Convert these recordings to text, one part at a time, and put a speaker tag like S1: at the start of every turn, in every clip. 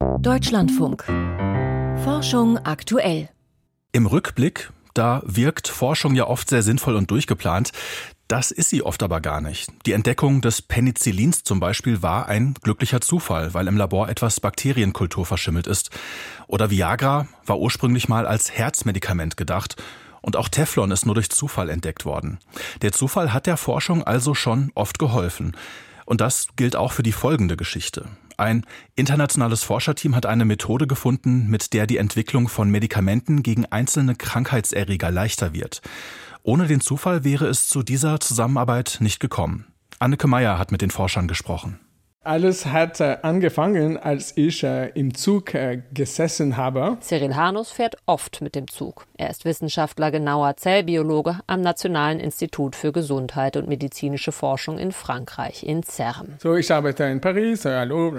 S1: Deutschlandfunk. Forschung aktuell.
S2: Im Rückblick, da wirkt Forschung ja oft sehr sinnvoll und durchgeplant. Das ist sie oft aber gar nicht. Die Entdeckung des Penicillins zum Beispiel war ein glücklicher Zufall, weil im Labor etwas Bakterienkultur verschimmelt ist. Oder Viagra war ursprünglich mal als Herzmedikament gedacht. Und auch Teflon ist nur durch Zufall entdeckt worden. Der Zufall hat der Forschung also schon oft geholfen. Und das gilt auch für die folgende Geschichte. Ein internationales Forscherteam hat eine Methode gefunden, mit der die Entwicklung von Medikamenten gegen einzelne Krankheitserreger leichter wird. Ohne den Zufall wäre es zu dieser Zusammenarbeit nicht gekommen. Anneke Meyer hat mit den Forschern gesprochen.
S3: Alles hat äh, angefangen, als ich äh, im Zug äh, gesessen habe.
S4: Cyril Hanus fährt oft mit dem Zug. Er ist Wissenschaftler, genauer Zellbiologe am Nationalen Institut für Gesundheit und medizinische Forschung in Frankreich, in CERN.
S3: So, ich arbeite in Paris. Hallo,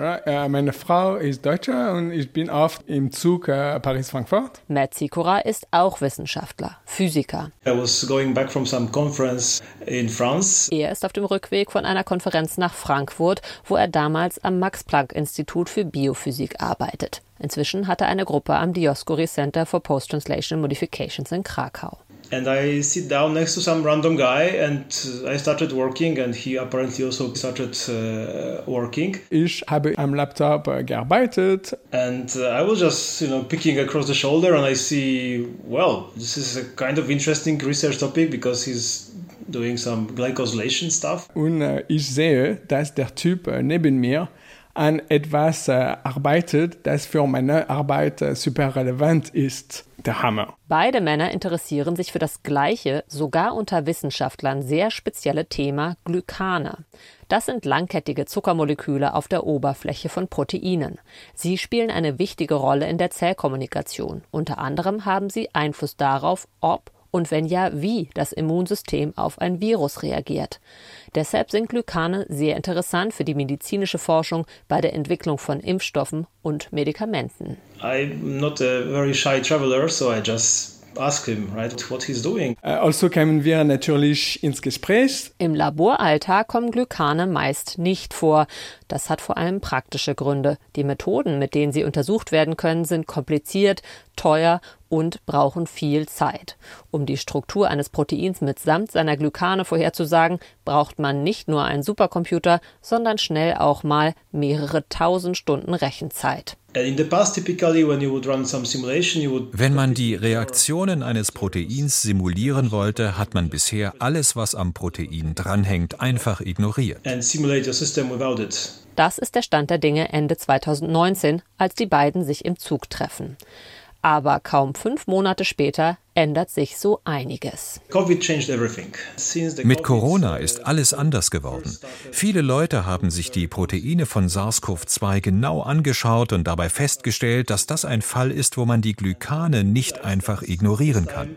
S3: meine Frau ist Deutsche und ich bin oft im Zug Paris-Frankfurt.
S4: Matt Sikora ist auch Wissenschaftler, Physiker.
S5: I was going back from some conference in France.
S4: Er ist auf dem Rückweg von einer Konferenz nach Frankfurt, wo er damals am Max-Planck-Institut für Biophysik arbeitet. Inzwischen hat er eine Gruppe am Dioscuri Center for Post-Translation Modifications in Krakau.
S5: And I sit down next to some random guy and I started working and he apparently also started uh, working.
S3: Ich habe am Laptop äh, gearbeitet.
S5: And uh, I was just, you know, picking across the shoulder and I see, well, this is a kind of interesting research topic because he's doing some glycosylation stuff.
S3: Und äh, ich sehe, dass der Typ äh, neben mir an etwas äh, arbeitet, das für meine Arbeit äh, super relevant ist. Der Hammer.
S4: Beide Männer interessieren sich für das gleiche, sogar unter Wissenschaftlern sehr spezielle Thema Glykane. Das sind langkettige Zuckermoleküle auf der Oberfläche von Proteinen. Sie spielen eine wichtige Rolle in der Zellkommunikation. Unter anderem haben sie Einfluss darauf, ob und wenn ja, wie das Immunsystem auf ein Virus reagiert. Deshalb sind Glykane sehr interessant für die medizinische Forschung bei der Entwicklung von Impfstoffen und Medikamenten.
S5: I'm not a very shy traveler, so I just ask him, right, what he's doing.
S3: Äh, also kamen wir natürlich ins Gespräch.
S4: Im Laboralltag kommen Glykane meist nicht vor. Das hat vor allem praktische Gründe. Die Methoden, mit denen sie untersucht werden können, sind kompliziert, teuer und brauchen viel Zeit. Um die Struktur eines Proteins mitsamt seiner Glykane vorherzusagen, braucht man nicht nur einen Supercomputer, sondern schnell auch mal mehrere tausend Stunden Rechenzeit.
S6: Wenn man die Reaktionen eines Proteins simulieren wollte, hat man bisher alles, was am Protein dranhängt, einfach ignoriert.
S4: Das ist der Stand der Dinge Ende 2019, als die beiden sich im Zug treffen. Aber kaum fünf Monate später ändert sich so einiges.
S6: Mit Corona ist alles anders geworden. Viele Leute haben sich die Proteine von SARS-CoV-2 genau angeschaut und dabei festgestellt, dass das ein Fall ist, wo man die Glykane nicht einfach ignorieren kann.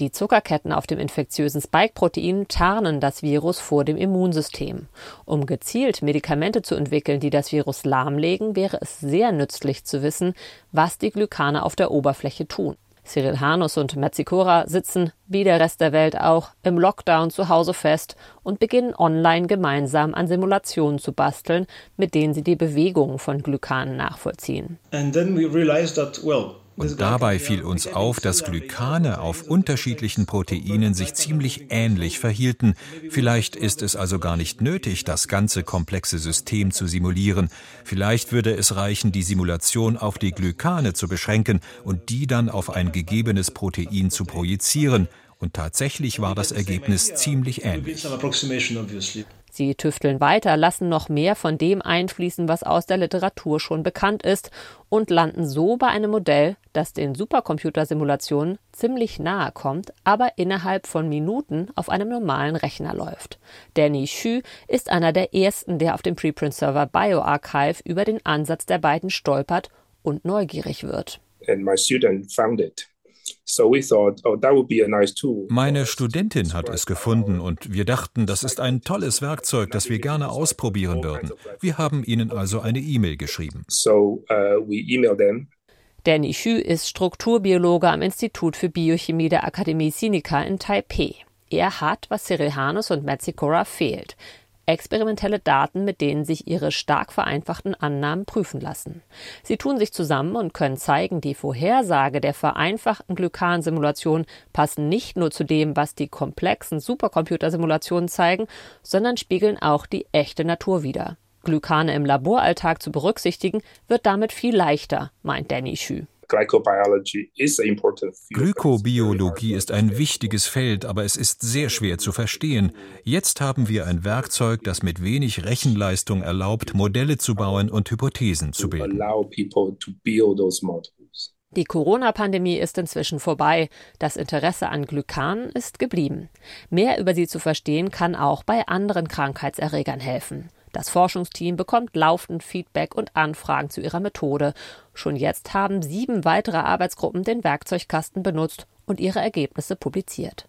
S4: Die Zuckerketten auf dem infektiösen Spike-Protein tarnen das Virus vor dem Immunsystem. Um gezielt Medikamente zu entwickeln, die das Virus lahmlegen, wäre es sehr nützlich zu wissen, was die Glykane auf der Oberfläche tun. Cyril Hanus und Metzikora sitzen, wie der Rest der Welt auch, im Lockdown zu Hause fest und beginnen online gemeinsam an Simulationen zu basteln, mit denen sie die Bewegungen von Glykanen nachvollziehen.
S5: And then we realized that, well,
S6: Und dabei fiel uns auf, dass Glykane auf unterschiedlichen Proteinen sich ziemlich ähnlich verhielten. Vielleicht ist es also gar nicht nötig, das ganze komplexe System zu simulieren. Vielleicht würde es reichen, die Simulation auf die Glykane zu beschränken und die dann auf ein gegebenes Protein zu projizieren. Und tatsächlich war das Ergebnis ziemlich ähnlich.
S4: Sie tüfteln weiter, lassen noch mehr von dem einfließen, was aus der Literatur schon bekannt ist, und landen so bei einem Modell, das den Supercomputersimulationen ziemlich nahe kommt, aber innerhalb von Minuten auf einem normalen Rechner läuft. Danny Xu ist einer der ersten, der auf dem Preprint-Server BioArchive über den Ansatz der beiden stolpert und neugierig wird.
S7: And my student found it.
S6: Meine Studentin hat es gefunden und wir dachten, das ist ein tolles Werkzeug, das wir gerne ausprobieren würden. Wir haben ihnen also eine E-Mail geschrieben.
S7: So uh, we emailed them.
S4: Danny Xu ist Strukturbiologe am Institut für Biochemie der Akademie Sinica in Taipei. Er hat, was Cyril Hanus und Sikora fehlt. Experimentelle Daten, mit denen sich ihre stark vereinfachten Annahmen prüfen lassen. Sie tun sich zusammen und können zeigen, die Vorhersage der vereinfachten Glykan-Simulation passen nicht nur zu dem, was die komplexen Supercomputersimulationen zeigen, sondern spiegeln auch die echte Natur wider. Glykane im Laboralltag zu berücksichtigen, wird damit viel leichter, meint Danny Xu.
S6: Glykobiologie ist ein wichtiges Feld, aber es ist sehr schwer zu verstehen. Jetzt haben wir ein Werkzeug, das mit wenig Rechenleistung erlaubt, Modelle zu bauen und Hypothesen zu bilden.
S4: Die Corona-Pandemie ist inzwischen vorbei. Das Interesse an Glykan ist geblieben. Mehr über sie zu verstehen kann auch bei anderen Krankheitserregern helfen. Das Forschungsteam bekommt laufend Feedback und Anfragen zu ihrer Methode. Schon jetzt haben sieben weitere Arbeitsgruppen den Werkzeugkasten benutzt und ihre Ergebnisse publiziert.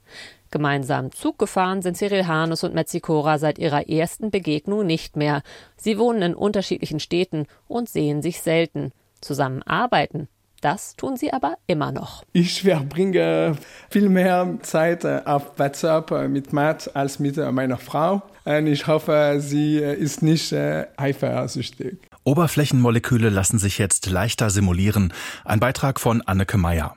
S4: Gemeinsam Zug gefahren sind Cyril Hanus und Metzikora seit ihrer ersten Begegnung nicht mehr. Sie wohnen in unterschiedlichen Städten und sehen sich selten. Zusammen arbeiten das tun sie aber immer noch.
S3: Ich verbringe viel mehr Zeit äh, auf WhatsApp äh, mit Matt als mit äh, meiner Frau. Und ich hoffe, sie ist nicht eifersüchtig.
S2: Oberflächenmoleküle lassen sich jetzt leichter simulieren. Ein Beitrag von Anneke Meyer.